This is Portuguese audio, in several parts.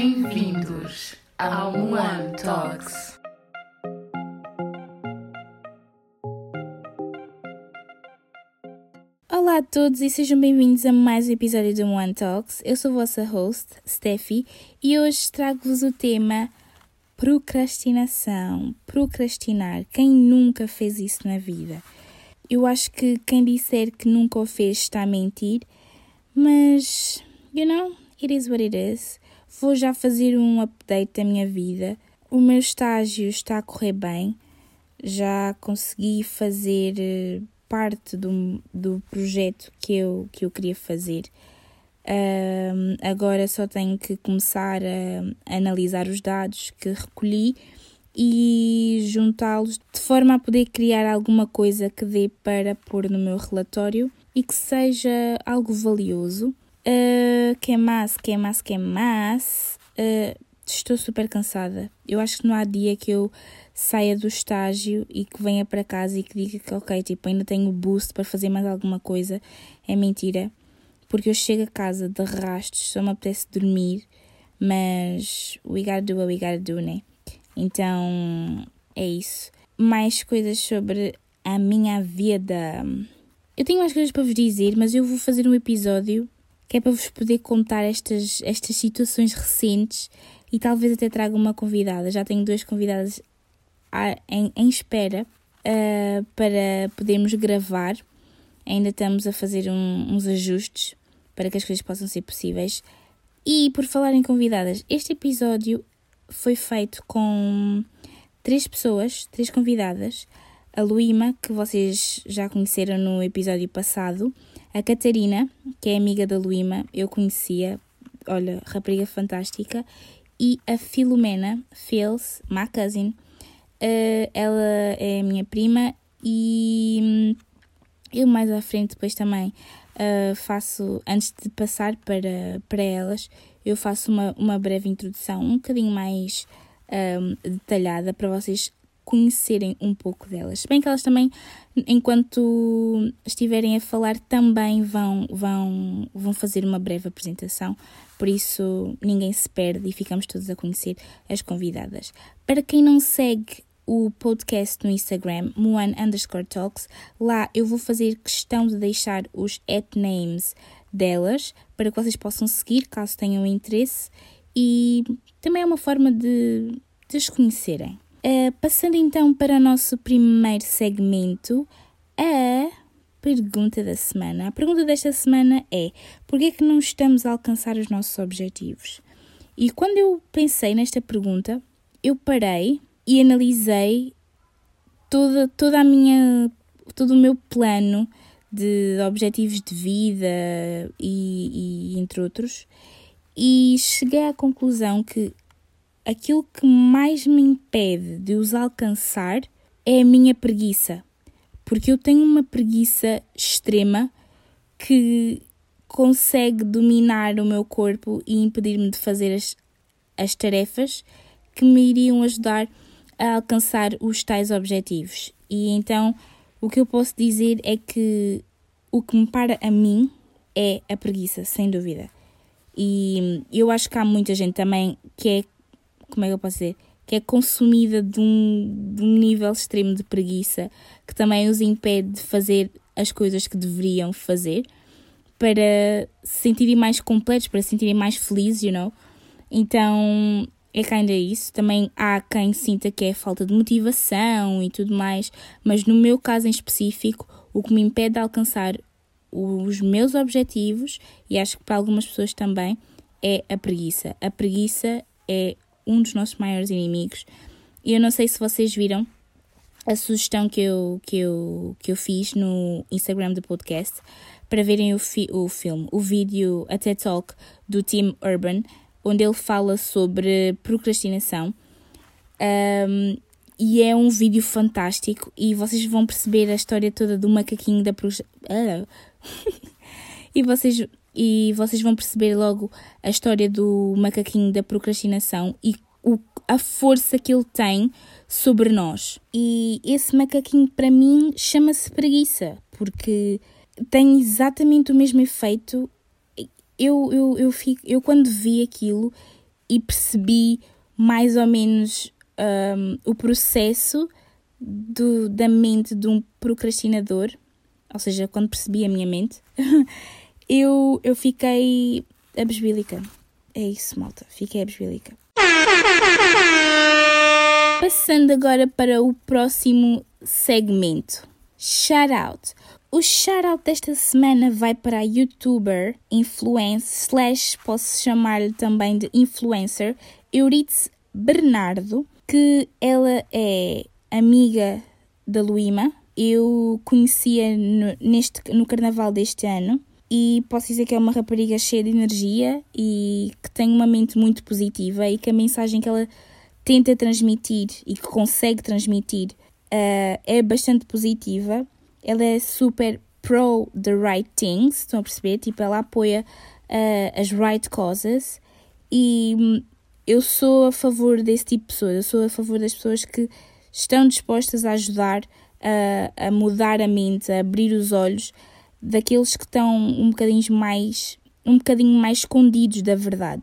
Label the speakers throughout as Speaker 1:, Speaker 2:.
Speaker 1: Bem-vindos ao One Talks.
Speaker 2: Olá a todos e sejam bem-vindos a mais um episódio do One Talks. Eu sou a vossa host, Steffi, e hoje trago-vos o tema procrastinação. Procrastinar. Quem nunca fez isso na vida? Eu acho que quem disser que nunca o fez está a mentir, mas, you know, it is what it is. Vou já fazer um update da minha vida. O meu estágio está a correr bem. Já consegui fazer eh, parte do, do projeto que eu, que eu queria fazer. Um, agora só tenho que começar a, a analisar os dados que recolhi e juntá-los de forma a poder criar alguma coisa que dê para pôr no meu relatório e que seja algo valioso. Uh, que mais, que mais, que mais? Uh, estou super cansada. Eu acho que não há dia que eu saia do estágio e que venha para casa e que diga que, ok, tipo, ainda tenho boost para fazer mais alguma coisa. É mentira. Porque eu chego a casa de rastos, só me apetece dormir, mas we gotta do what we gotta do, né? Então, é isso. Mais coisas sobre a minha vida. Eu tenho mais coisas para vos dizer, mas eu vou fazer um episódio que é para vos poder contar estas, estas situações recentes e talvez até traga uma convidada. Já tenho duas convidadas em, em espera uh, para podermos gravar. Ainda estamos a fazer um, uns ajustes para que as coisas possam ser possíveis. E por falar em convidadas, este episódio foi feito com três pessoas, três convidadas. A Luíma, que vocês já conheceram no episódio passado, a Catarina, que é amiga da Luíma, eu conhecia, olha, rapariga fantástica, e a Filomena Fils, my cousin, uh, ela é minha prima e hum, eu mais à frente depois também uh, faço, antes de passar para, para elas, eu faço uma, uma breve introdução um bocadinho mais um, detalhada para vocês conhecerem um pouco delas. Bem que elas também, enquanto estiverem a falar, também vão, vão, vão fazer uma breve apresentação, por isso ninguém se perde e ficamos todos a conhecer as convidadas. Para quem não segue o podcast no Instagram, Moan underscore talks, lá eu vou fazer questão de deixar os at names delas para que vocês possam seguir caso tenham interesse e também é uma forma de, de as conhecerem. Uh, passando então para o nosso primeiro segmento, a pergunta da semana. A pergunta desta semana é: por que é que não estamos a alcançar os nossos objetivos? E quando eu pensei nesta pergunta, eu parei e analisei toda, toda a minha, todo o meu plano de objetivos de vida e, e entre outros, e cheguei à conclusão que aquilo que mais me impede de os alcançar é a minha preguiça. Porque eu tenho uma preguiça extrema que consegue dominar o meu corpo e impedir-me de fazer as, as tarefas que me iriam ajudar a alcançar os tais objetivos. E então o que eu posso dizer é que o que me para a mim é a preguiça, sem dúvida. E eu acho que há muita gente também que é como é que eu posso dizer? Que é consumida de um, de um nível extremo de preguiça que também os impede de fazer as coisas que deveriam fazer para se sentirem mais completos, para se sentirem mais felizes, you know? Então é ainda isso. Também há quem sinta que é falta de motivação e tudo mais, mas no meu caso em específico, o que me impede de alcançar os meus objetivos, e acho que para algumas pessoas também, é a preguiça. A preguiça é um dos nossos maiores inimigos. E eu não sei se vocês viram a sugestão que eu, que eu, que eu fiz no Instagram do podcast para verem o, fi o filme, o vídeo, a TED Talk do Tim Urban, onde ele fala sobre procrastinação. Um, e é um vídeo fantástico e vocês vão perceber a história toda do macaquinho da procrastinação. e vocês e vocês vão perceber logo a história do macaquinho da procrastinação e o, a força que ele tem sobre nós. E esse macaquinho, para mim, chama-se preguiça, porque tem exatamente o mesmo efeito. Eu, eu, eu, fico, eu quando vi aquilo, e percebi mais ou menos um, o processo do, da mente de um procrastinador, ou seja, quando percebi a minha mente, eu, eu fiquei abesbílica. É isso, malta, fiquei abesbílica. Passando agora para o próximo segmento. Shout out. O shout-out desta semana vai para a youtuber, influencer, slash posso chamar-lhe também de influencer, Euridice Bernardo, que ela é amiga da Luíma. Eu conhecia no, neste, no carnaval deste ano e posso dizer que é uma rapariga cheia de energia e que tem uma mente muito positiva e que a mensagem que ela tenta transmitir e que consegue transmitir uh, é bastante positiva. Ela é super pro the right things, estão a perceber? Tipo, ela apoia uh, as right causes. E hum, eu sou a favor desse tipo de pessoas, eu sou a favor das pessoas que estão dispostas a ajudar a, a mudar a mente, a abrir os olhos daqueles que estão um bocadinho mais um bocadinho mais escondidos da verdade.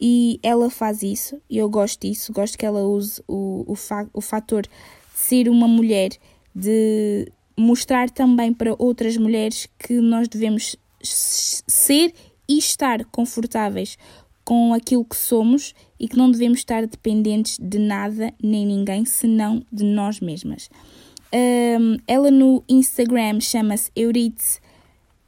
Speaker 2: E ela faz isso, e eu gosto disso, gosto que ela use o, o, fa o fator de ser uma mulher, de mostrar também para outras mulheres que nós devemos ser e estar confortáveis com aquilo que somos e que não devemos estar dependentes de nada nem ninguém senão de nós mesmas. Um, ela no Instagram chama-se Euridice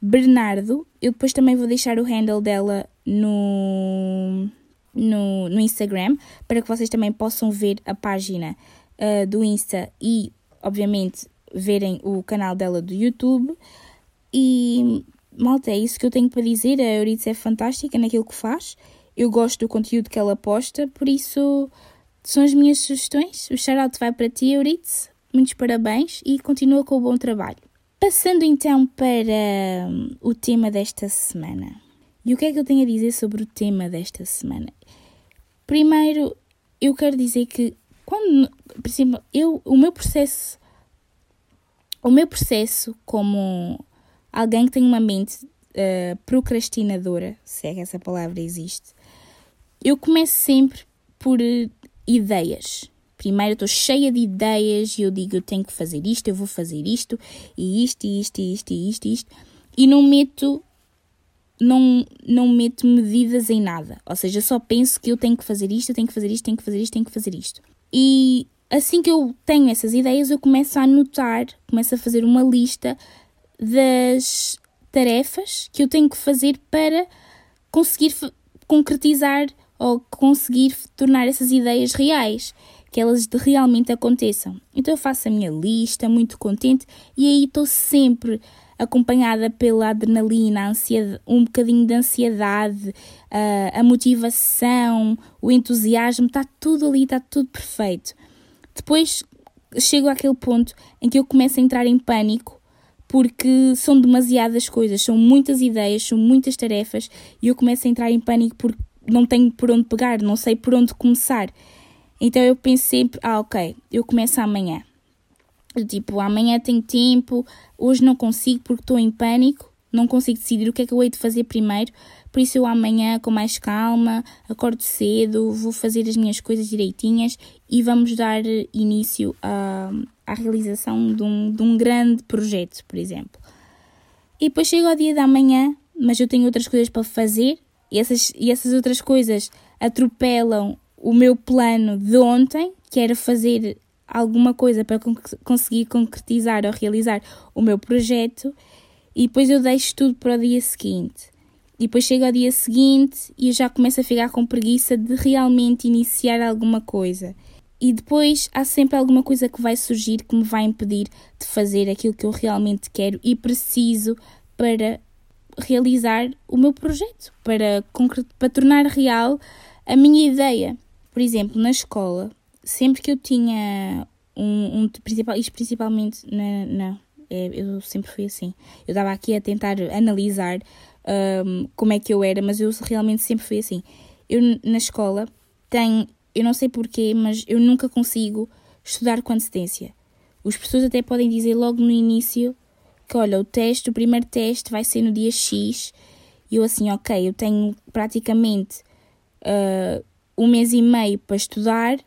Speaker 2: Bernardo. Eu depois também vou deixar o handle dela no, no, no Instagram para que vocês também possam ver a página uh, do Insta e, obviamente, verem o canal dela do YouTube. E, malta, é isso que eu tenho para dizer. A Euridice é fantástica naquilo que faz. Eu gosto do conteúdo que ela posta, por isso são as minhas sugestões. O shout vai para ti, Euridice. Muitos parabéns e continua com o bom trabalho. Passando então para hum, o tema desta semana. E o que é que eu tenho a dizer sobre o tema desta semana? Primeiro, eu quero dizer que quando, por exemplo, eu, o meu processo o meu processo como alguém que tem uma mente uh, procrastinadora, se é que essa palavra existe, eu começo sempre por uh, ideias. Primeiro estou cheia de ideias e eu digo eu tenho que fazer isto, eu vou fazer isto, e isto, e isto, e isto, e isto, e isto, e não meto não, não meto medidas em nada. Ou seja, só penso que eu tenho que fazer isto, eu tenho que fazer isto, tenho que fazer isto, tenho que fazer isto. E assim que eu tenho essas ideias, eu começo a anotar, começo a fazer uma lista das tarefas que eu tenho que fazer para conseguir concretizar ou conseguir tornar essas ideias reais, que elas realmente aconteçam. Então eu faço a minha lista, muito contente, e aí estou sempre acompanhada pela adrenalina, um bocadinho de ansiedade, a, a motivação, o entusiasmo, está tudo ali, está tudo perfeito. Depois chego àquele ponto em que eu começo a entrar em pânico porque são demasiadas coisas, são muitas ideias, são muitas tarefas e eu começo a entrar em pânico porque não tenho por onde pegar, não sei por onde começar. Então eu sempre, ah, ok, eu começo amanhã. Tipo, amanhã tenho tempo, hoje não consigo porque estou em pânico, não consigo decidir o que é que eu hei de fazer primeiro, por isso eu amanhã, com mais calma, acordo cedo, vou fazer as minhas coisas direitinhas e vamos dar início à, realização de um, de um grande projeto, por exemplo. E depois chega ao dia da manhã, mas eu tenho outras coisas para fazer e essas, e essas outras coisas atropelam o meu plano de ontem, que era fazer alguma coisa para conseguir concretizar ou realizar o meu projeto, e depois eu deixo tudo para o dia seguinte. E depois chega ao dia seguinte e eu já começo a ficar com preguiça de realmente iniciar alguma coisa. E depois há sempre alguma coisa que vai surgir que me vai impedir de fazer aquilo que eu realmente quero e preciso para realizar o meu projeto, para, para tornar real a minha ideia. Por exemplo, na escola, sempre que eu tinha um, um principal, isto principalmente na, é, eu sempre fui assim. Eu estava aqui a tentar analisar um, como é que eu era, mas eu realmente sempre fui assim. Eu na escola tenho, eu não sei porquê, mas eu nunca consigo estudar com antecedência. Os professores até podem dizer logo no início que, olha, o teste, o primeiro teste vai ser no dia X. E eu assim, ok, eu tenho praticamente uh, um mês e meio para estudar,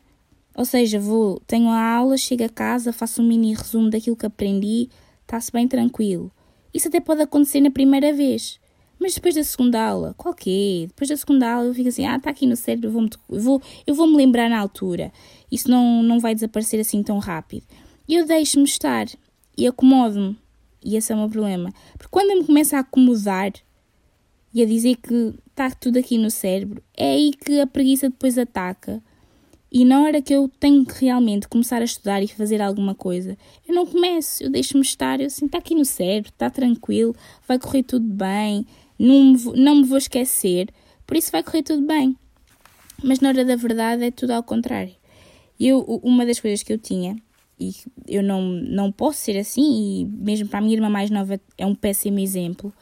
Speaker 2: ou seja, vou, tenho a aula, chego a casa, faço um mini resumo daquilo que aprendi, está-se bem tranquilo. Isso até pode acontecer na primeira vez. Mas depois da segunda aula, qual que é? Depois da segunda aula eu fico assim, ah, está aqui no cérebro, eu vou-me vou, eu vou -me lembrar na altura. Isso não, não vai desaparecer assim tão rápido. E eu deixo-me estar e acomodo-me. E esse é o meu problema. Porque quando eu me começo a acomodar e a dizer que está tudo aqui no cérebro, é aí que a preguiça depois ataca. E na hora que eu tenho que realmente começar a estudar e fazer alguma coisa, eu não começo, eu deixo-me estar, eu assim, está aqui no cérebro, está tranquilo, vai correr tudo bem, não me, vou, não me vou esquecer, por isso vai correr tudo bem. Mas na hora da verdade é tudo ao contrário. Eu, uma das coisas que eu tinha, e eu não, não posso ser assim, e mesmo para a minha irmã mais nova é um péssimo exemplo,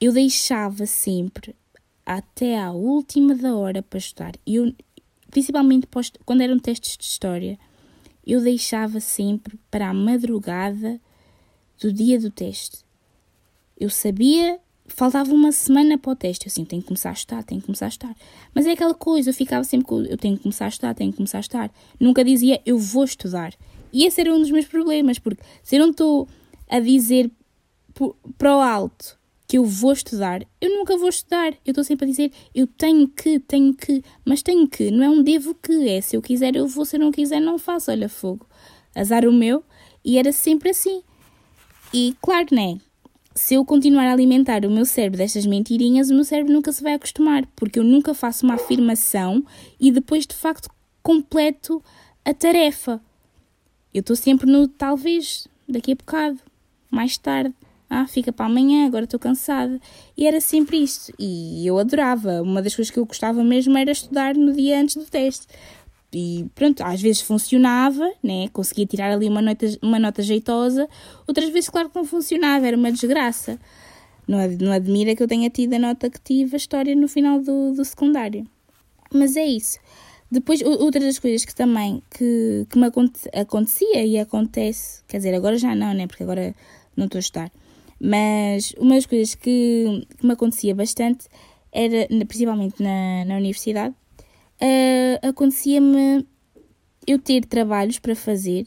Speaker 2: eu deixava sempre até à última da hora para estudar. Eu, principalmente quando eram testes de história, eu deixava sempre para a madrugada do dia do teste. Eu sabia faltava uma semana para o teste. Eu assim, tenho que começar a estudar, tenho que começar a estudar. Mas é aquela coisa, eu ficava sempre com, eu tenho que começar a estudar, tenho que começar a estudar. Nunca dizia, eu vou estudar. E esse era um dos meus problemas, porque se eu não estou a dizer para o alto que eu vou estudar, eu nunca vou estudar. Eu estou sempre a dizer, eu tenho que, tenho que, mas tenho que, não é um devo que, é se eu quiser eu vou, se eu não quiser não faço, olha fogo. Azar o meu, e era sempre assim. E claro, né? se eu continuar a alimentar o meu cérebro destas mentirinhas, o meu cérebro nunca se vai acostumar, porque eu nunca faço uma afirmação e depois de facto completo a tarefa. Eu estou sempre no talvez, daqui a bocado, mais tarde. Ah, fica para amanhã, agora estou cansada. E era sempre isto. E eu adorava. Uma das coisas que eu gostava mesmo era estudar no dia antes do teste. E pronto, às vezes funcionava, né? conseguia tirar ali uma nota, uma nota jeitosa, outras vezes, claro que não funcionava, era uma desgraça. Não, não admira que eu tenha tido a nota que tive a história no final do, do secundário. Mas é isso. Depois, outra das coisas que também que, que me acontecia e acontece, quer dizer, agora já não, né? Porque agora não estou a estudar. Mas uma das coisas que, que me acontecia bastante era, principalmente na, na universidade, uh, acontecia-me eu ter trabalhos para fazer,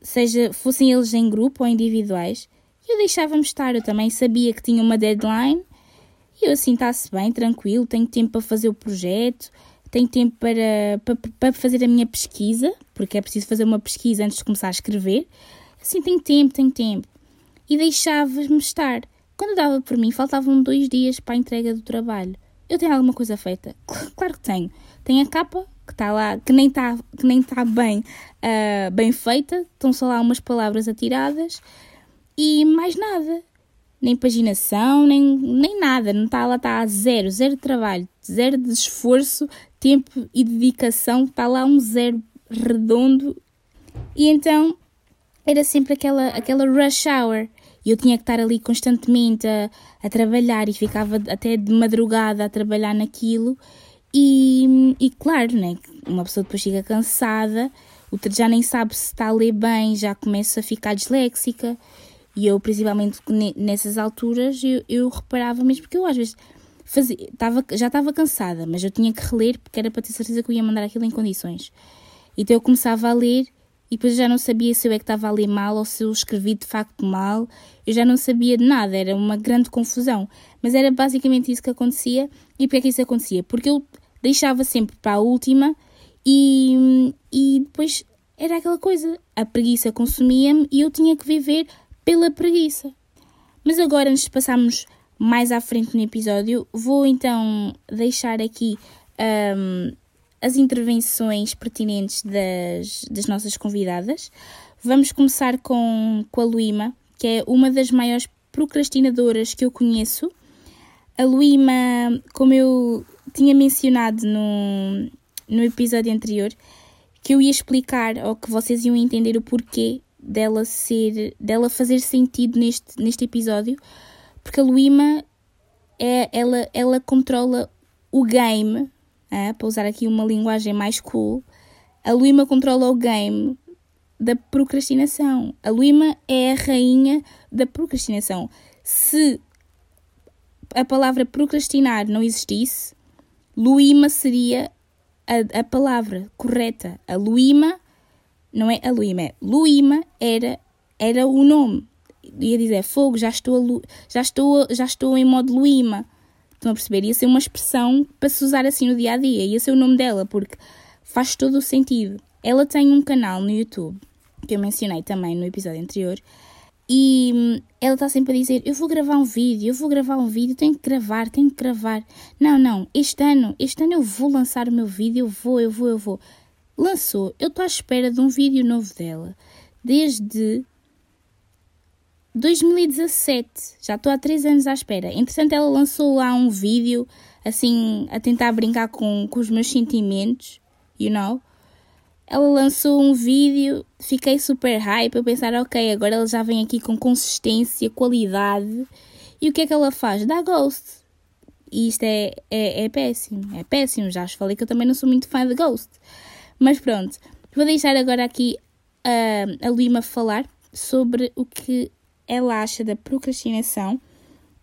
Speaker 2: seja fossem eles em grupo ou individuais, eu deixava-me estar. Eu também sabia que tinha uma deadline e eu assim está-se bem, tranquilo, tenho tempo para fazer o projeto, tenho tempo para, para, para fazer a minha pesquisa, porque é preciso fazer uma pesquisa antes de começar a escrever. Assim, tenho tempo, tenho tempo. E deixava-me estar. Quando dava por mim, faltavam dois dias para a entrega do trabalho. Eu tenho alguma coisa feita? Claro que tenho. Tem a capa que está lá, que nem está que nem tá bem, uh, bem feita, estão só lá umas palavras atiradas e mais nada. Nem paginação, nem, nem nada. Não está lá, está a zero, zero trabalho, zero de esforço, tempo e dedicação. Está lá um zero redondo. E então era sempre aquela, aquela rush hour e eu tinha que estar ali constantemente a, a trabalhar e ficava até de madrugada a trabalhar naquilo. E, e claro, né, uma pessoa depois fica cansada, já nem sabe se está a ler bem, já começa a ficar disléxica. E eu, principalmente nessas alturas, eu, eu reparava mesmo, porque eu às vezes fazia, tava, já estava cansada, mas eu tinha que reler porque era para ter certeza que eu ia mandar aquilo em condições. Então eu começava a ler e depois já não sabia se eu é que estava a ler mal ou se eu escrevi de facto mal. Eu já não sabia de nada, era uma grande confusão. Mas era basicamente isso que acontecia. E porquê é que isso acontecia? Porque eu deixava sempre para a última e, e depois era aquela coisa. A preguiça consumia-me e eu tinha que viver pela preguiça. Mas agora, antes de passarmos mais à frente no episódio, vou então deixar aqui um, as intervenções pertinentes das, das nossas convidadas. Vamos começar com, com a Luíma, que é uma das maiores procrastinadoras que eu conheço. A Luíma, como eu tinha mencionado no, no episódio anterior, que eu ia explicar ou que vocês iam entender o porquê dela ser, dela fazer sentido neste, neste episódio, porque a Luíma é, ela, ela controla o game é, para usar aqui uma linguagem mais cool, a Luíma controla o game da procrastinação. A Luíma é a rainha da procrastinação. Se a palavra procrastinar não existisse, Luíma seria a, a palavra correta. A Luíma, não é a Luíma, é Luíma era, era o nome. Ia dizer fogo, já estou, já estou, já estou em modo Luíma. Estão a perceber? Ia ser uma expressão para se usar assim no dia a dia. Ia ser o nome dela, porque faz todo o sentido. Ela tem um canal no YouTube, que eu mencionei também no episódio anterior, e hum, ela está sempre a dizer: Eu vou gravar um vídeo, eu vou gravar um vídeo, tenho que gravar, tenho que gravar. Não, não, este ano, este ano eu vou lançar o meu vídeo, eu vou, eu vou, eu vou. Lançou, eu estou à espera de um vídeo novo dela desde 2017. Já estou há 3 anos à espera. Entretanto, ela lançou lá um vídeo, assim, a tentar brincar com, com os meus sentimentos, you know? Ela lançou um vídeo, fiquei super hype, eu pensar, ok, agora ela já vem aqui com consistência, qualidade. E o que é que ela faz? Dá ghost. E isto é, é, é péssimo, é péssimo. Já falei que eu também não sou muito fã de ghost. Mas pronto, vou deixar agora aqui uh, a Lima falar sobre o que ela acha da procrastinação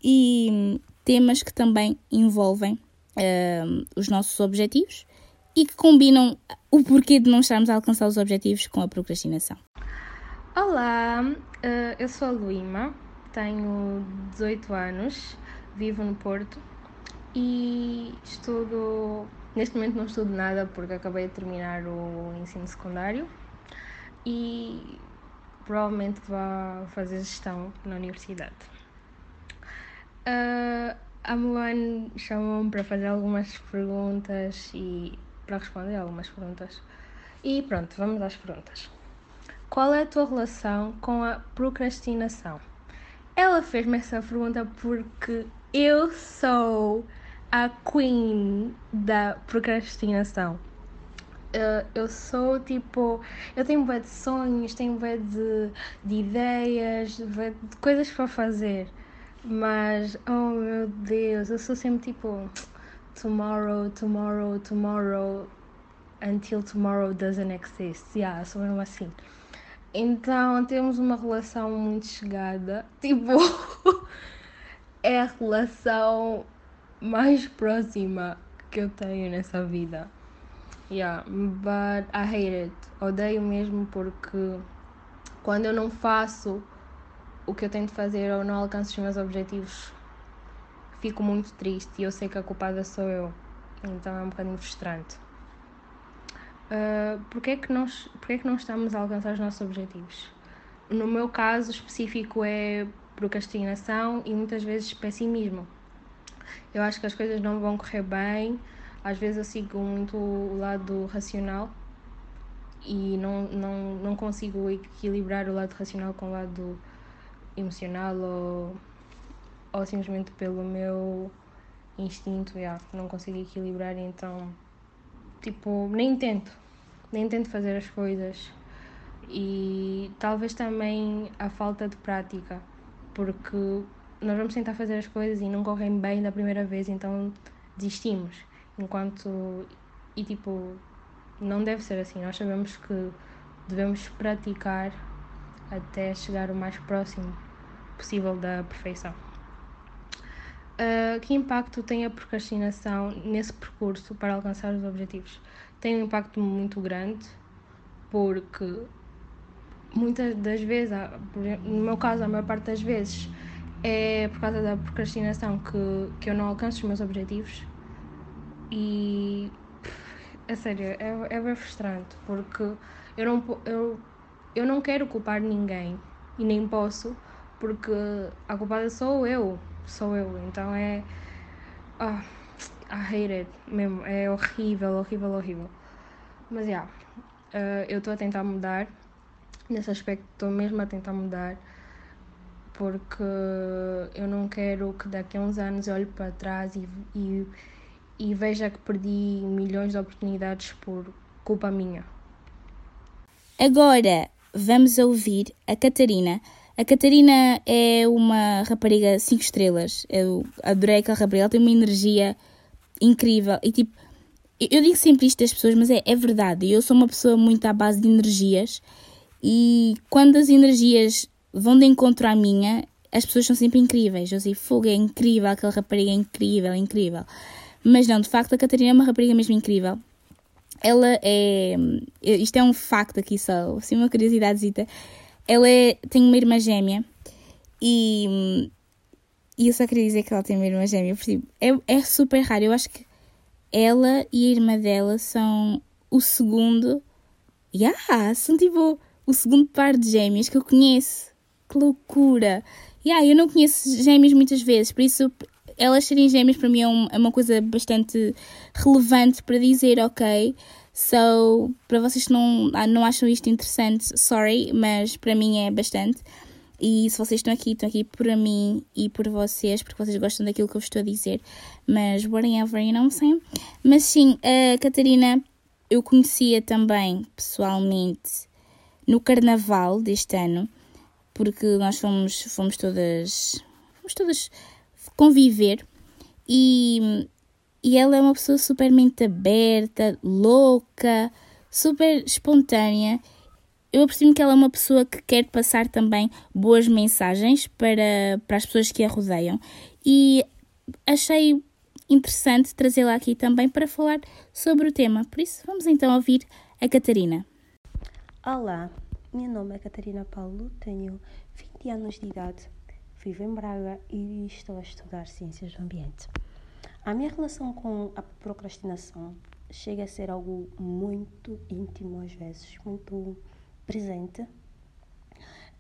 Speaker 2: e temas que também envolvem uh, os nossos objetivos e que combinam o porquê de não estarmos a alcançar os objetivos com a procrastinação.
Speaker 3: Olá, uh, eu sou a Luíma, tenho 18 anos, vivo no Porto e estudo. Neste momento não estudo nada porque acabei de terminar o ensino secundário e provavelmente vá fazer gestão na universidade. Uh, a Mulan chamou-me para fazer algumas perguntas e para responder algumas perguntas. E pronto, vamos às perguntas. Qual é a tua relação com a procrastinação? Ela fez-me essa pergunta porque eu sou a queen da procrastinação. Uh, eu sou tipo. Eu tenho bué de sonhos, tenho bué de, de ideias, de, de coisas para fazer. Mas, oh meu Deus, eu sou sempre tipo. Tomorrow, tomorrow, tomorrow, until tomorrow doesn't exist. Yeah, sou mesmo assim. Então temos uma relação muito chegada. Tipo, é a relação mais próxima que eu tenho nessa vida. Yeah, but I hate it. Odeio mesmo porque quando eu não faço o que eu tenho de fazer ou não alcanço os meus objetivos, fico muito triste e eu sei que a culpada sou eu. Então é um bocadinho frustrante. Uh, porquê, é que nós, porquê é que não estamos a alcançar os nossos objetivos? No meu caso específico é procrastinação e muitas vezes pessimismo. Eu acho que as coisas não vão correr bem, às vezes eu sigo muito o lado racional e não, não, não consigo equilibrar o lado racional com o lado emocional ou, ou simplesmente pelo meu instinto, yeah, não consigo equilibrar então tipo, nem tento, nem tento fazer as coisas e talvez também a falta de prática, porque nós vamos tentar fazer as coisas e não correm bem da primeira vez, então desistimos. Enquanto. E tipo, não deve ser assim. Nós sabemos que devemos praticar até chegar o mais próximo possível da perfeição. Uh, que impacto tem a procrastinação nesse percurso para alcançar os objetivos? Tem um impacto muito grande, porque muitas das vezes, no meu caso, a maior parte das vezes, é por causa da procrastinação que, que eu não alcanço os meus objetivos e é sério, é, é bem frustrante porque eu não, eu, eu não quero culpar ninguém e nem posso porque a culpada sou eu, sou eu, então é. Ah, I hate it mesmo, é horrível, horrível, horrível. Mas já, yeah, uh, eu estou a tentar mudar nesse aspecto, estou mesmo a tentar mudar porque eu não quero que daqui a uns anos eu olhe para trás e, e e veja que perdi milhões de oportunidades por culpa minha.
Speaker 2: Agora vamos ouvir a Catarina. A Catarina é uma rapariga 5 estrelas. Eu adorei aquela rapariga, ela tem uma energia incrível. E tipo, eu digo sempre isto das pessoas, mas é, é verdade. Eu sou uma pessoa muito à base de energias. E quando as energias vão de encontro à minha, as pessoas são sempre incríveis. Eu sei, fogo, é incrível, aquela rapariga é incrível, é incrível. Mas não, de facto, a Catarina é uma rapariga mesmo incrível. ela é. Isto é um facto aqui só, assim, uma curiosidadezinha. Ela é, tem uma irmã gêmea e. E eu só queria dizer que ela tem uma irmã gêmea, porque é, é super raro. Eu acho que ela e a irmã dela são o segundo. Yeah, são tipo o segundo par de gêmeas que eu conheço. Que loucura! Yeah, eu não conheço gêmeas muitas vezes, por isso elas serem gêmeas para mim é, um, é uma coisa bastante relevante para dizer, ok? So, para vocês que não, ah, não acham isto interessante, sorry, mas para mim é bastante. E se vocês estão aqui, estão aqui por mim e por vocês, porque vocês gostam daquilo que eu estou a dizer. Mas whatever, you não sei. Mas sim, a Catarina eu conhecia também pessoalmente no carnaval deste ano, porque nós fomos, fomos todas. Fomos todas conviver e, e ela é uma pessoa super mente aberta, louca, super espontânea. Eu apercebi que ela é uma pessoa que quer passar também boas mensagens para, para as pessoas que a rodeiam e achei interessante trazê-la aqui também para falar sobre o tema. Por isso, vamos então ouvir a Catarina.
Speaker 4: Olá, meu nome é Catarina Paulo, tenho 20 anos de idade Vivo em Braga e estou a estudar Ciências do Ambiente. A minha relação com a procrastinação chega a ser algo muito íntimo às vezes, muito presente.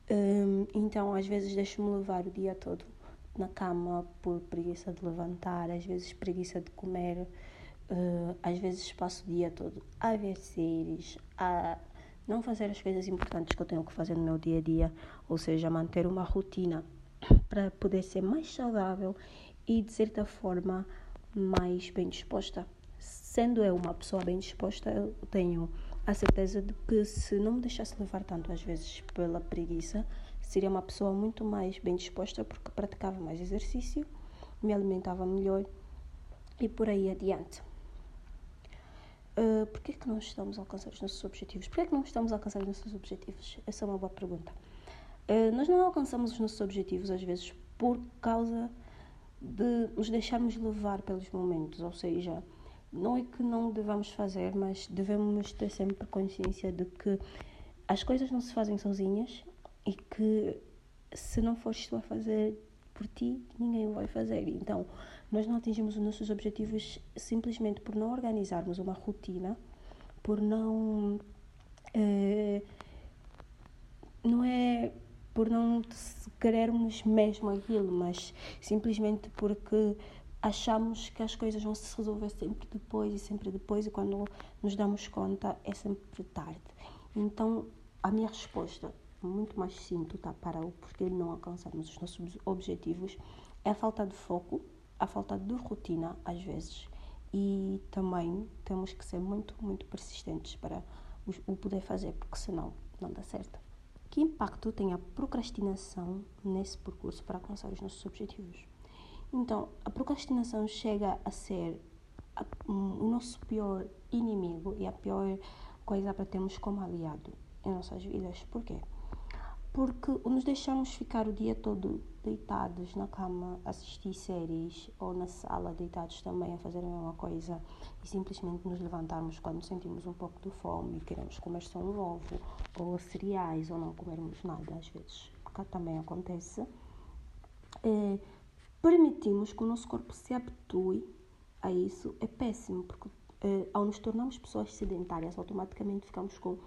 Speaker 4: Um, então, às vezes, deixo-me levar o dia todo na cama por preguiça de levantar, às vezes, preguiça de comer. Uh, às vezes, passo o dia todo a ver séries, a não fazer as coisas importantes que eu tenho que fazer no meu dia a dia, ou seja, manter uma rotina para poder ser mais saudável e de certa forma mais bem disposta. Sendo eu uma pessoa bem disposta, eu tenho a certeza de que se não me deixasse levar tanto às vezes pela preguiça, seria uma pessoa muito mais bem disposta porque praticava mais exercício, me alimentava melhor e por aí adiante. Uh, por que é que não estamos a alcançar os nossos objetivos? Por que é que não estamos a alcançar os nossos objetivos? Essa é uma boa pergunta. Eh, nós não alcançamos os nossos objetivos às vezes por causa de nos deixarmos levar pelos momentos, ou seja, não é que não devamos fazer, mas devemos ter sempre consciência de que as coisas não se fazem sozinhas e que se não fores tu a fazer por ti, ninguém o vai fazer. Então, nós não atingimos os nossos objetivos simplesmente por não organizarmos uma rotina, por não. Eh, não é por não querermos mesmo aquilo, mas simplesmente porque achamos que as coisas vão se resolver sempre depois e sempre depois, e quando nos damos conta é sempre tarde. Então, a minha resposta, muito mais simples, tá, para o porquê não alcançarmos os nossos objetivos, é a falta de foco, a falta de rotina, às vezes, e também temos que ser muito, muito persistentes para o poder fazer, porque senão não dá certo. Que impacto tem a procrastinação nesse percurso para alcançar os nossos objetivos? Então, a procrastinação chega a ser a, um, o nosso pior inimigo e a pior coisa para termos como aliado em nossas vidas. Por quê? porque nos deixamos ficar o dia todo deitados na cama, assistir séries ou na sala deitados também a fazer a mesma coisa e simplesmente nos levantarmos quando sentimos um pouco de fome e queremos comer só um ovo ou cereais ou não comermos nada às vezes, porque também acontece. É, permitimos que o nosso corpo se habitue a isso é péssimo, porque é, ao nos tornarmos pessoas sedentárias, automaticamente ficamos com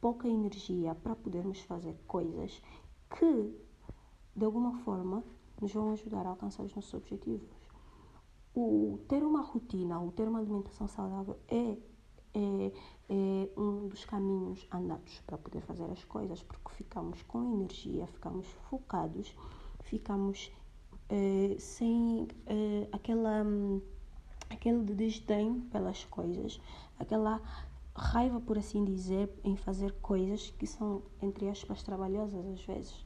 Speaker 4: pouca energia para podermos fazer coisas que, de alguma forma, nos vão ajudar a alcançar os nossos objetivos. O ter uma rotina, o ter uma alimentação saudável é, é, é um dos caminhos andados para poder fazer as coisas, porque ficamos com energia, ficamos focados, ficamos é, sem é, aquela aquele desdém pelas coisas, aquela raiva, por assim dizer, em fazer coisas que são, entre aspas, trabalhosas às vezes.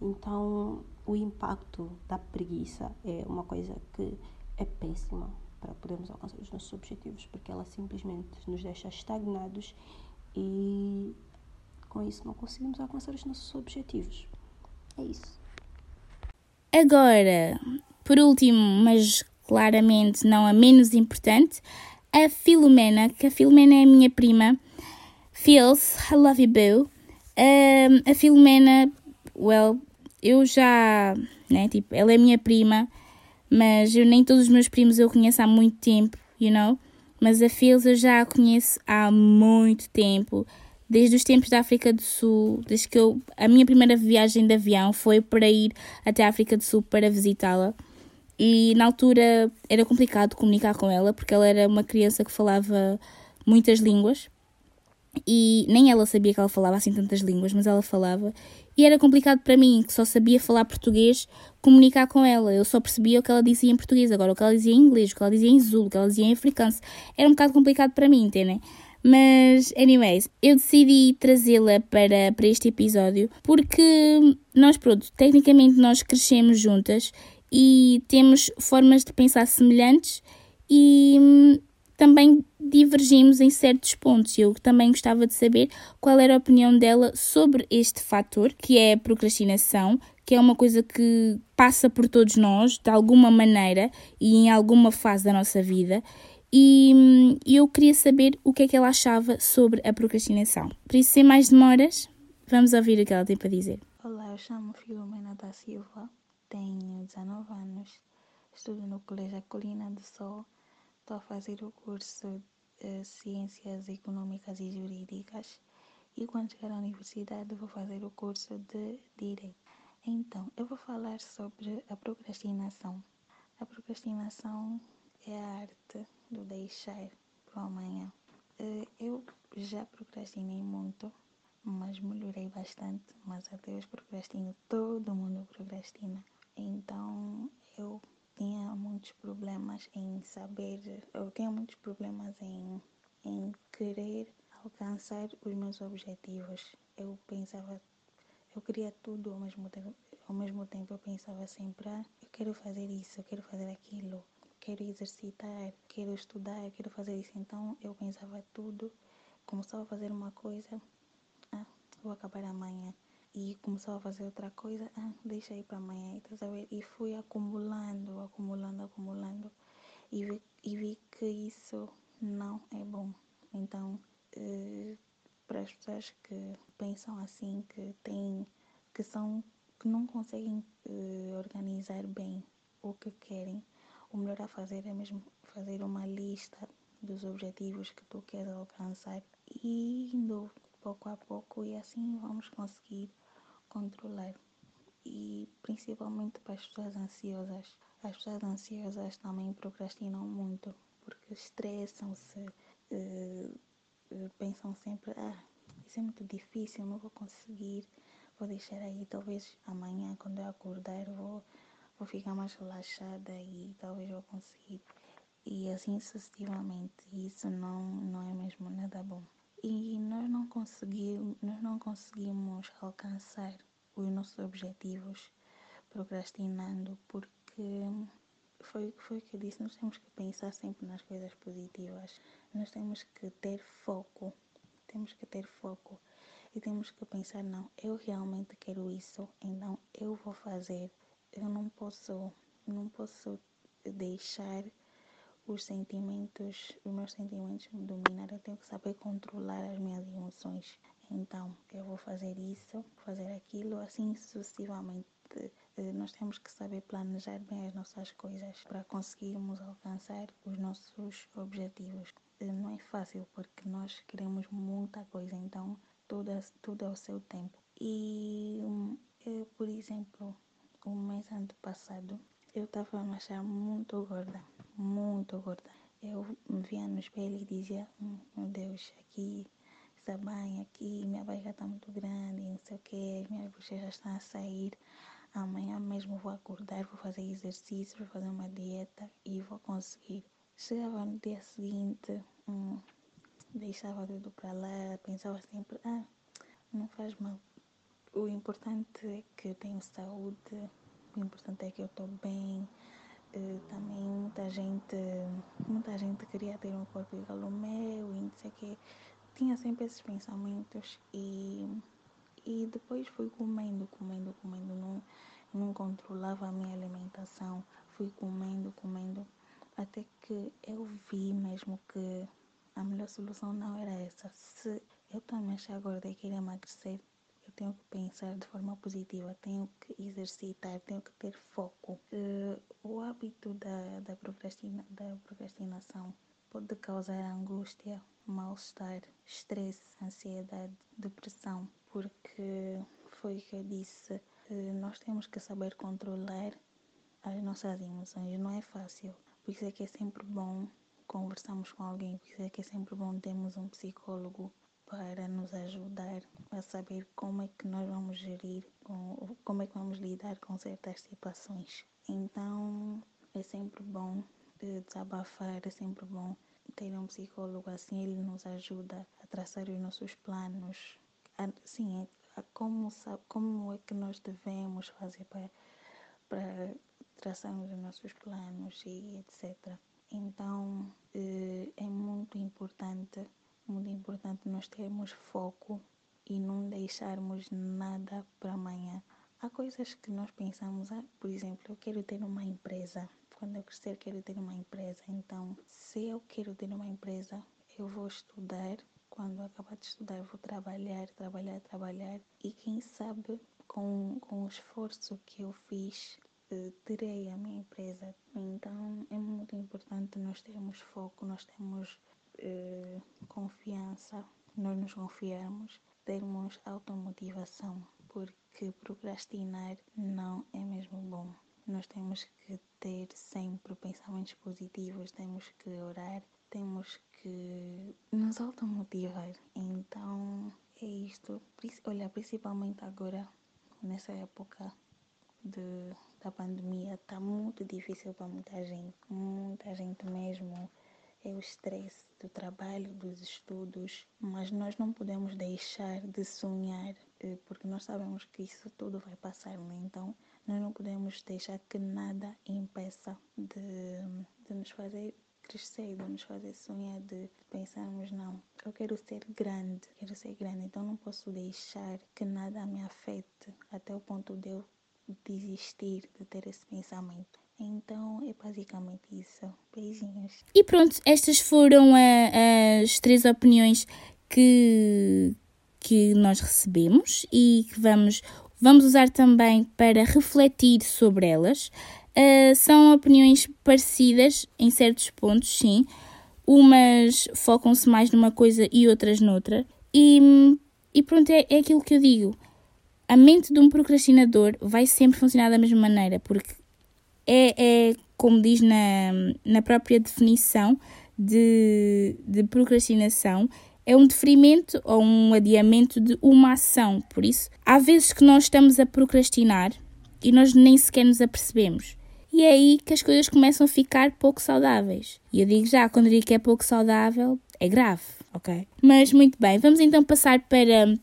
Speaker 4: Então, o impacto da preguiça é uma coisa que é péssima para podermos alcançar os nossos objetivos, porque ela simplesmente nos deixa estagnados e com isso não conseguimos alcançar os nossos objetivos. É isso.
Speaker 2: Agora, por último, mas claramente não a menos importante, a Filomena, que a Filomena é a minha prima. Feels, I love you, boo. Um, a Filomena, well, eu já, né, tipo, ela é minha prima, mas eu nem todos os meus primos eu conheço há muito tempo, you know? Mas a Feels eu já a conheço há muito tempo desde os tempos da África do Sul, desde que eu, a minha primeira viagem de avião foi para ir até a África do Sul para visitá-la. E na altura era complicado comunicar com ela, porque ela era uma criança que falava muitas línguas. E nem ela sabia que ela falava assim tantas línguas, mas ela falava. E era complicado para mim, que só sabia falar português, comunicar com ela. Eu só percebia o que ela dizia em português. Agora, o que ela dizia em inglês, o que ela dizia em zulu, o que ela dizia em africano, era um bocado complicado para mim, entendem? Mas, anyways, eu decidi trazê-la para, para este episódio porque nós, pronto, tecnicamente nós crescemos juntas e temos formas de pensar semelhantes e hum, também divergimos em certos pontos. Eu também gostava de saber qual era a opinião dela sobre este fator, que é a procrastinação, que é uma coisa que passa por todos nós, de alguma maneira e em alguma fase da nossa vida e eu queria saber o que é que ela achava sobre a procrastinação. Por isso, sem mais demoras, vamos ouvir o que ela tem para dizer.
Speaker 5: Olá, eu chamo Filomena da Silva, tenho 19 anos, estudo no Colégio Colina do Sol, estou a fazer o curso de Ciências Econômicas e Jurídicas e quando chegar à universidade vou fazer o curso de Direito. Então, eu vou falar sobre a procrastinação. A procrastinação é a arte do deixar para amanhã. Eh, eu já procrastinei muito, mas melhorei bastante. Mas até hoje procrastino, todo mundo procrastina. Então problemas em saber, eu tinha muitos problemas em, em querer alcançar os meus objetivos. Eu pensava, eu queria tudo ao mesmo tempo. Ao mesmo tempo eu pensava sempre, ah, eu quero fazer isso, eu quero fazer aquilo quero exercitar, quero estudar, quero fazer isso. Então eu pensava tudo, começava a fazer uma coisa, ah, vou acabar amanhã. E começava a fazer outra coisa, ah, deixa aí para amanhã. E fui acumulando, acumulando, acumulando. E vi, e vi que isso não é bom. Então, eh, para as pessoas que pensam assim, que têm, que são, que não conseguem eh, organizar bem o que querem, o melhor a fazer é mesmo fazer uma lista dos objetivos que tu queres alcançar e indo pouco a pouco e assim vamos conseguir controlar. E principalmente para as pessoas ansiosas. As pessoas ansiosas também procrastinam muito porque estressam-se, uh, uh, pensam sempre, ah, isso é muito difícil, não vou conseguir, vou deixar aí, talvez amanhã quando eu acordar vou vou ficar mais relaxada e talvez vou conseguir. E assim sucessivamente. Isso não, não é mesmo nada bom. E nós não conseguimos, nós não conseguimos alcançar os nossos objetivos procrastinando porque foi foi o que eu disse, nós temos que pensar sempre nas coisas positivas. Nós temos que ter foco. Temos que ter foco. E temos que pensar, não, eu realmente quero isso, então eu vou fazer eu não posso, não posso deixar os sentimentos, os meus sentimentos me dominar. Eu tenho que saber controlar as minhas emoções. Então, eu vou fazer isso, fazer aquilo, assim sucessivamente. Eh, nós temos que saber planejar bem as nossas coisas para conseguirmos alcançar os nossos objetivos. Eh, não é fácil porque nós queremos muita coisa, então tudo, tudo ao seu tempo. E, eu, eh, por exemplo, o mês passado eu estava a me achar muito gorda, muito gorda. Eu me via no espelho e dizia, hum, meu Deus, aqui está bem, aqui minha barriga está muito grande, não sei o que, minhas bochechas estão a sair. Amanhã mesmo vou acordar, vou fazer exercício, vou fazer uma dieta e vou conseguir. Chegava no dia seguinte, hum, deixava tudo para lá, pensava sempre, ah, não faz mal, o importante é que eu tenho saúde, o importante é que eu estou bem. Uh, também muita gente, muita gente queria ter um corpo igual ao meu e não sei que. Tinha sempre esses pensamentos e, e depois fui comendo, comendo, comendo. Não, não controlava a minha alimentação. Fui comendo, comendo. até que eu vi mesmo que a melhor solução não era essa. Se eu também achar agora de querer emagrecer, eu tenho que pensar de forma positiva, tenho que exercitar, tenho que ter foco. Uh, o hábito da, da, procrastina, da procrastinação pode causar angústia, mal-estar, estresse, ansiedade, depressão, porque foi o que eu disse, uh, nós temos que saber controlar as nossas emoções, não é fácil. Por isso é que é sempre bom conversarmos com alguém, por isso é que é sempre bom termos um psicólogo para nos ajudar a saber como é que nós vamos gerir, como é que vamos lidar com certas situações. Então é sempre bom desabafar, é sempre bom ter um psicólogo assim, ele nos ajuda a traçar os nossos planos, sim, a como, como é que nós devemos fazer para, para traçarmos os nossos planos e etc. Então eh, é muito importante muito importante nós termos foco e não deixarmos nada para amanhã. Há coisas que nós pensamos, ah, por exemplo, eu quero ter uma empresa. Quando eu crescer, quero ter uma empresa. Então, se eu quero ter uma empresa, eu vou estudar. Quando eu acabar de estudar, eu vou trabalhar, trabalhar, trabalhar. E quem sabe, com, com o esforço que eu fiz, eh, terei a minha empresa. Então, é muito importante nós termos foco, nós temos eh, confiança, nós nos confiarmos, termos automotivação, porque procrastinar não é mesmo bom. Nós temos que ter sempre pensamentos positivos, temos que orar, temos que nos automotivar. Então é isto. Olha, principalmente agora, nessa época de, da pandemia, está muito difícil para muita gente, muita gente mesmo é o estresse do trabalho, dos estudos, mas nós não podemos deixar de sonhar, eh, porque nós sabemos que isso tudo vai passar, né? então nós não podemos deixar que nada impeça de, de nos fazer crescer, nos fazer sonhar, de pensarmos, não, eu quero ser grande, quero ser grande, então não posso deixar que nada me afete até o ponto de eu desistir de ter esse pensamento. Então é basicamente isso. Beijinhos.
Speaker 2: E pronto, estas foram as três opiniões que, que nós recebemos e que vamos, vamos usar também para refletir sobre elas. Uh, são opiniões parecidas em certos pontos, sim. Umas focam-se mais numa coisa e outras noutra. E, e pronto, é, é aquilo que eu digo. A mente de um procrastinador vai sempre funcionar da mesma maneira, porque é, é como diz na, na própria definição de, de procrastinação, é um deferimento ou um adiamento de uma ação. Por isso, há vezes que nós estamos a procrastinar e nós nem sequer nos apercebemos. E é aí que as coisas começam a ficar pouco saudáveis. E eu digo já, quando digo que é pouco saudável, é grave, ok? Mas muito bem, vamos então passar para,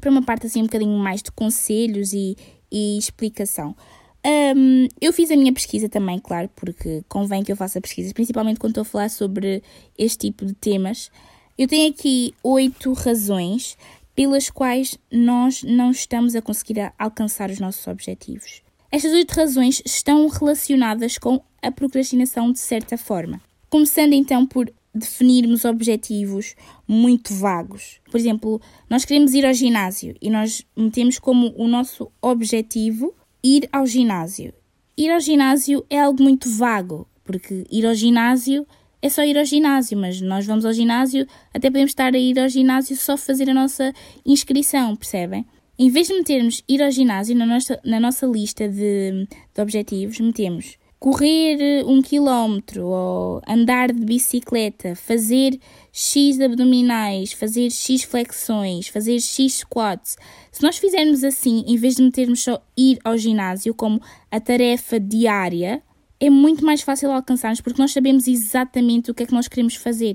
Speaker 2: para uma parte assim um bocadinho mais de conselhos e, e explicação. Um, eu fiz a minha pesquisa também, claro, porque convém que eu faça pesquisas, principalmente quando estou a falar sobre este tipo de temas. Eu tenho aqui oito razões pelas quais nós não estamos a conseguir alcançar os nossos objetivos. Estas oito razões estão relacionadas com a procrastinação de certa forma. Começando então por definirmos objetivos muito vagos. Por exemplo, nós queremos ir ao ginásio e nós metemos como o nosso objetivo ir ao ginásio. Ir ao ginásio é algo muito vago, porque ir ao ginásio é só ir ao ginásio, mas nós vamos ao ginásio, até podemos estar a ir ao ginásio só fazer a nossa inscrição, percebem? Em vez de metermos ir ao ginásio na nossa, na nossa lista de, de objetivos, metemos correr eh, um quilómetro ou andar de bicicleta, fazer X abdominais, fazer X flexões, fazer X squats. Se nós fizermos assim, em vez de metermos só ir ao ginásio como a tarefa diária, é muito mais fácil alcançarmos porque nós sabemos exatamente o que é que nós queremos fazer.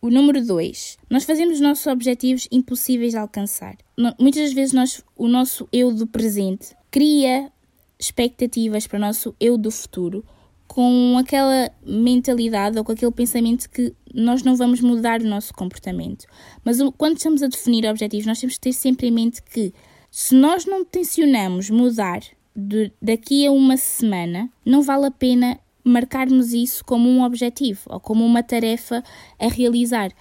Speaker 2: O número 2. Nós fazemos os nossos objetivos impossíveis de alcançar. Muitas vezes nós, o nosso eu do presente cria expectativas para o nosso eu do futuro com aquela mentalidade ou com aquele pensamento que nós não vamos mudar o nosso comportamento. Mas quando estamos a definir objetivos, nós temos que ter sempre em mente que se nós não tencionamos mudar de, daqui a uma semana, não vale a pena marcarmos isso como um objetivo ou como uma tarefa a realizar.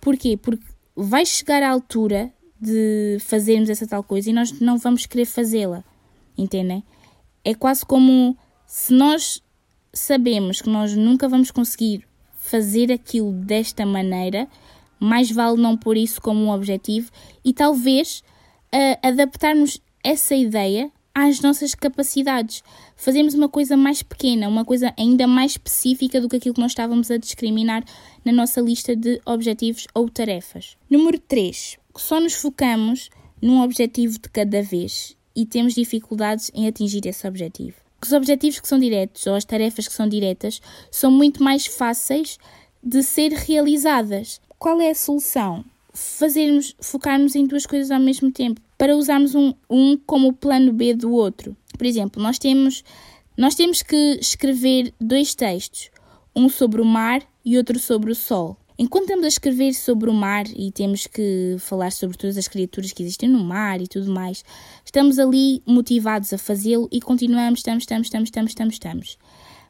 Speaker 2: Porquê? Porque vai chegar a altura de fazermos essa tal coisa e nós não vamos querer fazê-la. Entendem? É quase como se nós sabemos que nós nunca vamos conseguir fazer aquilo desta maneira, mais vale não pôr isso como um objetivo e talvez uh, adaptarmos essa ideia às nossas capacidades. Fazemos uma coisa mais pequena, uma coisa ainda mais específica do que aquilo que nós estávamos a discriminar na nossa lista de objetivos ou tarefas. Número 3. Só nos focamos num objetivo de cada vez e temos dificuldades em atingir esse objetivo. Os objetivos que são diretos ou as tarefas que são diretas são muito mais fáceis de ser realizadas. Qual é a solução? Fazermos, focarmos em duas coisas ao mesmo tempo, para usarmos um, um como plano B do outro. Por exemplo, nós temos, nós temos que escrever dois textos, um sobre o mar e outro sobre o sol. Enquanto estamos a escrever sobre o mar e temos que falar sobre todas as criaturas que existem no mar e tudo mais, estamos ali motivados a fazê-lo e continuamos, estamos, estamos, estamos, estamos, estamos, estamos.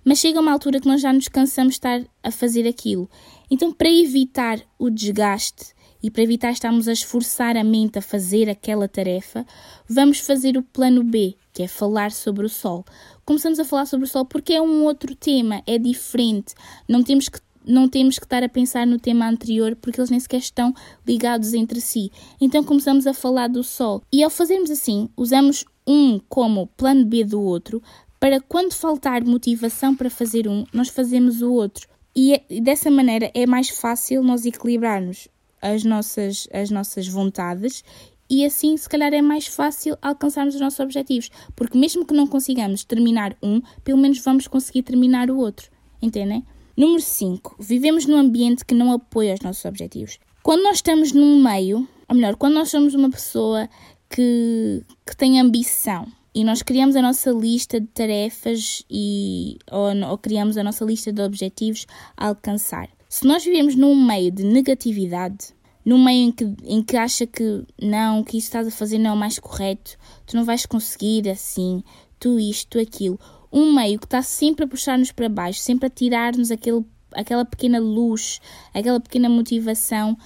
Speaker 2: Mas chega uma altura que nós já nos cansamos de estar a fazer aquilo. Então, para evitar o desgaste e para evitar estarmos a esforçar a mente a fazer aquela tarefa, vamos fazer o plano B, que é falar sobre o Sol. Começamos a falar sobre o Sol porque é um outro tema, é diferente. Não temos que não temos que estar a pensar no tema anterior porque eles nem sequer estão ligados entre si. Então começamos a falar do Sol. E ao fazermos assim, usamos um como plano B do outro para quando faltar motivação para fazer um, nós fazemos o outro. E é, dessa maneira é mais fácil nós equilibrarmos as nossas, as nossas vontades e assim, se calhar, é mais fácil alcançarmos os nossos objetivos, porque mesmo que não consigamos terminar um, pelo menos vamos conseguir terminar o outro. Entendem? Número 5. Vivemos num ambiente que não apoia os nossos objetivos. Quando nós estamos num meio, ou melhor, quando nós somos uma pessoa que, que tem ambição e nós criamos a nossa lista de tarefas e, ou, ou criamos a nossa lista de objetivos a alcançar. Se nós vivemos num meio de negatividade, num meio em que, em que acha que não, que isso estás a fazer não é o mais correto, tu não vais conseguir assim, tu isto, tu aquilo, um meio que está sempre a puxar-nos para baixo, sempre a tirar-nos aquela pequena luz, aquela pequena motivação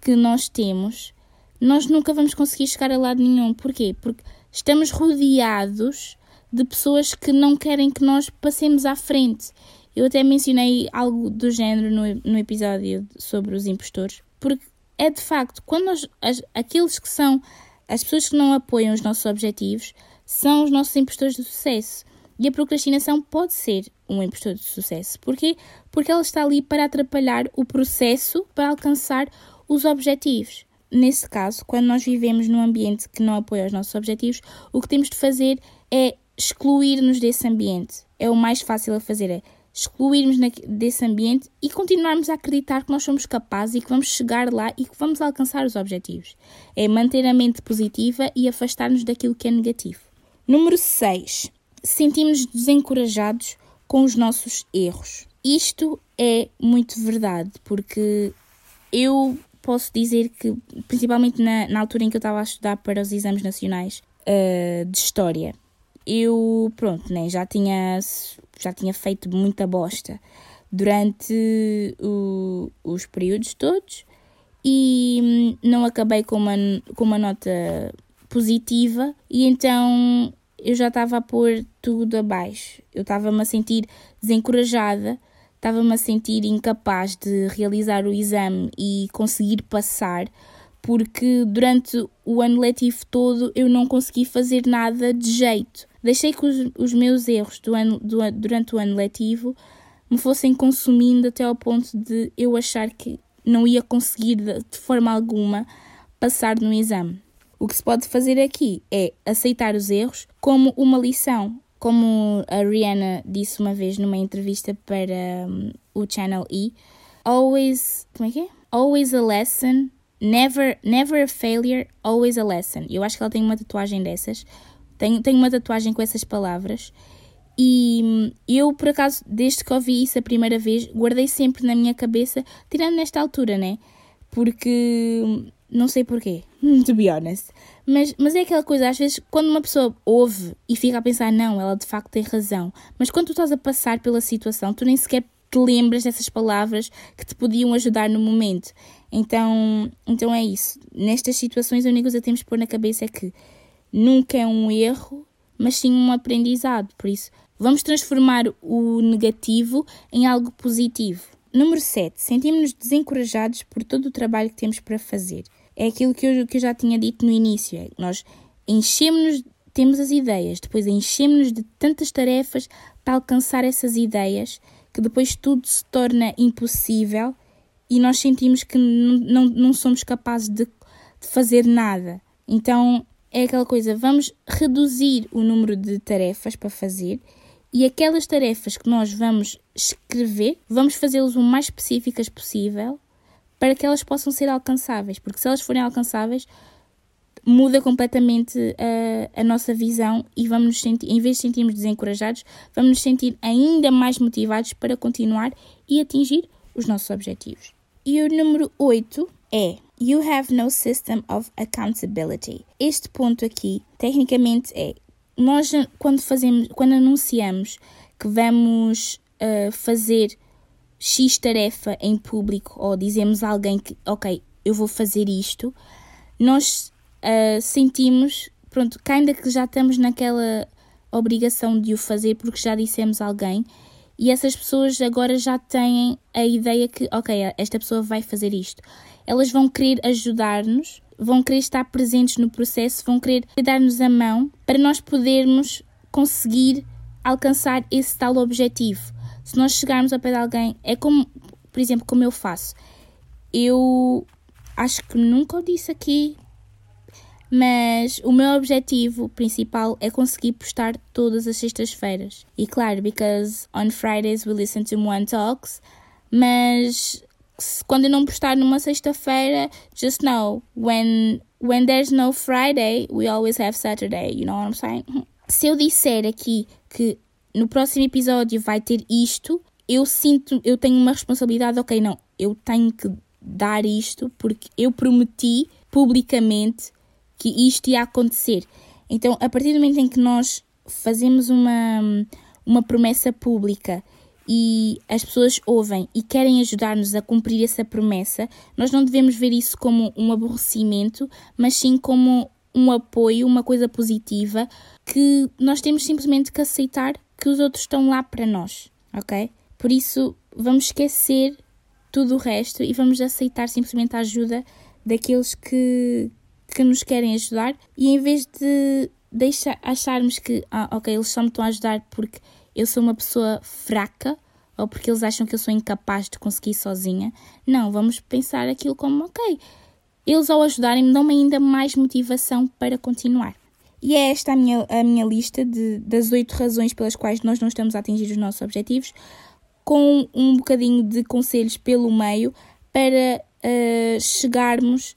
Speaker 2: que nós temos, nós nunca vamos conseguir chegar a lado nenhum. Porquê? Porque estamos rodeados de pessoas que não querem que nós passemos à frente. Eu até mencionei algo do género no, no episódio sobre os impostores, porque é de facto, quando nós, as, aqueles que são as pessoas que não apoiam os nossos objetivos, são os nossos impostores de sucesso. E a procrastinação pode ser um impostor de sucesso. Porquê? Porque ela está ali para atrapalhar o processo para alcançar os objetivos. Nesse caso, quando nós vivemos num ambiente que não apoia os nossos objetivos, o que temos de fazer é excluir-nos desse ambiente. É o mais fácil a fazer, é excluirmos desse ambiente e continuarmos a acreditar que nós somos capazes e que vamos chegar lá e que vamos alcançar os objetivos. É manter a mente positiva e afastar-nos daquilo que é negativo. Número 6 sentimos desencorajados com os nossos erros. Isto é muito verdade, porque eu posso dizer que, principalmente na, na altura em que eu estava a estudar para os exames nacionais uh, de História, eu, pronto, né, já, tinha, já tinha feito muita bosta durante o, os períodos todos e hum, não acabei com uma, com uma nota positiva e então eu já estava a pôr tudo abaixo. Eu estava-me a sentir desencorajada, estava-me a sentir incapaz de realizar o exame e conseguir passar, porque durante o ano letivo todo eu não consegui fazer nada de jeito. Deixei que os, os meus erros do ano, do, durante o ano letivo me fossem consumindo até ao ponto de eu achar que não ia conseguir de, de forma alguma passar no exame. O que se pode fazer aqui é aceitar os erros como uma lição. Como a Rihanna disse uma vez numa entrevista para um, o Channel E, always, como é que é? Always a lesson, never, never a failure, always a lesson. Eu acho que ela tem uma tatuagem dessas. Tenho, tenho uma tatuagem com essas palavras. E hum, eu, por acaso, desde que ouvi isso a primeira vez, guardei sempre na minha cabeça, tirando nesta altura, né? Porque hum, Não sei porquê, to be honest. Mas, mas é aquela coisa, às vezes, quando uma pessoa ouve e fica a pensar, não, ela de facto tem razão. Mas quando tu estás a passar pela situação, tu nem sequer te lembras dessas palavras que te podiam ajudar no momento. Então, então é isso. Nestas situações, a única coisa que temos que pôr na cabeça é que nunca é um erro, mas sim um aprendizado. Por isso, vamos transformar o negativo em algo positivo. Número 7. Sentimos-nos desencorajados por todo o trabalho que temos para fazer. É aquilo que eu, que eu já tinha dito no início. É nós enchemos-nos, temos as ideias, depois enchemos-nos de tantas tarefas para alcançar essas ideias que depois tudo se torna impossível e nós sentimos que não, não, somos capazes de, de fazer nada. Então é aquela coisa, vamos reduzir o número de tarefas para fazer e aquelas tarefas que nós vamos escrever, vamos fazê-las o mais específicas possível para que elas possam ser alcançáveis, porque se elas forem alcançáveis, muda completamente a, a nossa visão e vamos nos sentir, em vez de sentirmos desencorajados, vamos nos sentir ainda mais motivados para continuar e atingir os nossos objetivos. E o número 8 é You have no system of accountability. Este ponto aqui, tecnicamente, é nós quando fazemos, quando anunciamos que vamos uh, fazer X tarefa em público ou dizemos a alguém que, ok, eu vou fazer isto, nós uh, sentimos, pronto, ainda que já estamos naquela obrigação de o fazer porque já dissemos a alguém e essas pessoas agora já têm a ideia que, ok, esta pessoa vai fazer isto. Elas vão querer ajudar-nos, vão querer estar presentes no processo, vão querer dar-nos a mão para nós podermos conseguir alcançar esse tal objetivo. Se nós chegarmos ao pé de alguém, é como, por exemplo, como eu faço. Eu acho que nunca o disse aqui, mas o meu objetivo principal é conseguir postar todas as sextas-feiras. E claro, because on Fridays we listen to One Talks, mas quando eu não postar numa sexta-feira, just know when when there's no Friday, we always have Saturday, you know what I'm saying? Se eu disser aqui que no próximo episódio vai ter isto, eu sinto, eu tenho uma responsabilidade, ok, não, eu tenho que dar isto porque eu prometi publicamente que isto ia acontecer. Então, a partir do momento em que nós fazemos uma, uma promessa pública e as pessoas ouvem e querem ajudar-nos a cumprir essa promessa, nós não devemos ver isso como um aborrecimento, mas sim como um apoio, uma coisa positiva que nós temos simplesmente que aceitar que os outros estão lá para nós, ok? Por isso, vamos esquecer tudo o resto e vamos aceitar simplesmente a ajuda daqueles que, que nos querem ajudar e em vez de deixar, acharmos que, ah, ok, eles só me estão a ajudar porque eu sou uma pessoa fraca ou porque eles acham que eu sou incapaz de conseguir sozinha, não, vamos pensar aquilo como, ok, eles ao ajudarem-me dão-me ainda mais motivação para continuar. E é esta a minha, a minha lista de, das oito razões pelas quais nós não estamos a atingir os nossos objetivos, com um bocadinho de conselhos pelo meio para uh, chegarmos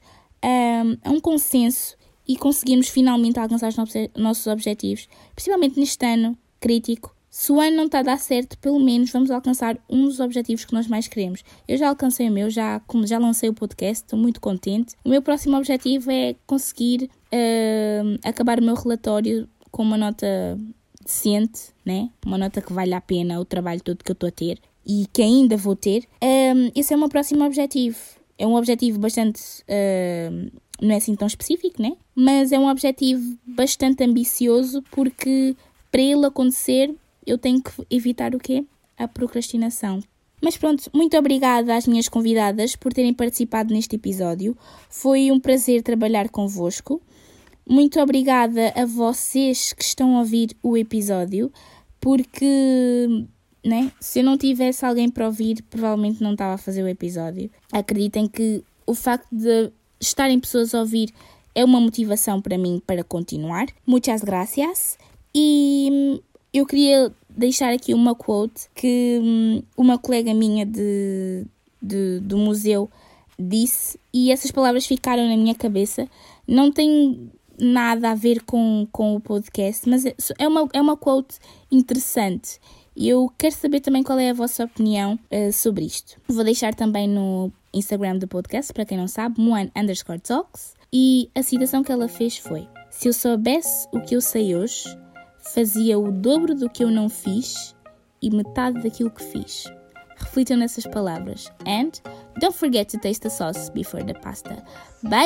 Speaker 2: a um consenso e conseguirmos finalmente alcançar os nossos objetivos, principalmente neste ano crítico. Se o ano não está a dar certo, pelo menos vamos alcançar um dos objetivos que nós mais queremos. Eu já alcancei o meu, já, já lancei o podcast, estou muito contente. O meu próximo objetivo é conseguir uh, acabar o meu relatório com uma nota decente, né? uma nota que vale a pena o trabalho todo que eu estou a ter e que ainda vou ter. Um, esse é o meu próximo objetivo é um objetivo bastante. Uh, não é assim tão específico, né? Mas é um objetivo bastante ambicioso porque para ele acontecer eu tenho que evitar o quê? A procrastinação. Mas pronto, muito obrigada às minhas convidadas por terem participado neste episódio. Foi um prazer trabalhar convosco. Muito obrigada a vocês que estão a ouvir o episódio, porque né? Se eu não tivesse alguém para ouvir, provavelmente não estava a fazer o episódio. Acreditem que o facto de estarem pessoas a ouvir é uma motivação para mim para continuar. Muitas gracias. E hum, eu queria deixar aqui uma quote que hum, uma colega minha de, de, do museu disse e essas palavras ficaram na minha cabeça. Não tem nada a ver com, com o podcast, mas é, é uma, é uma quote interessante E eu quero saber também qual é a vossa opinião uh, sobre isto. Vou deixar também no Instagram do podcast, para quem não sabe, Moan underscore talks. E a citação que ela fez foi: Se eu soubesse o que eu sei hoje, fazia o dobro do que eu não fiz e metade daquilo que fiz. Reflitam nessas palavras. And don't forget to taste the sauce before the pasta. Bye!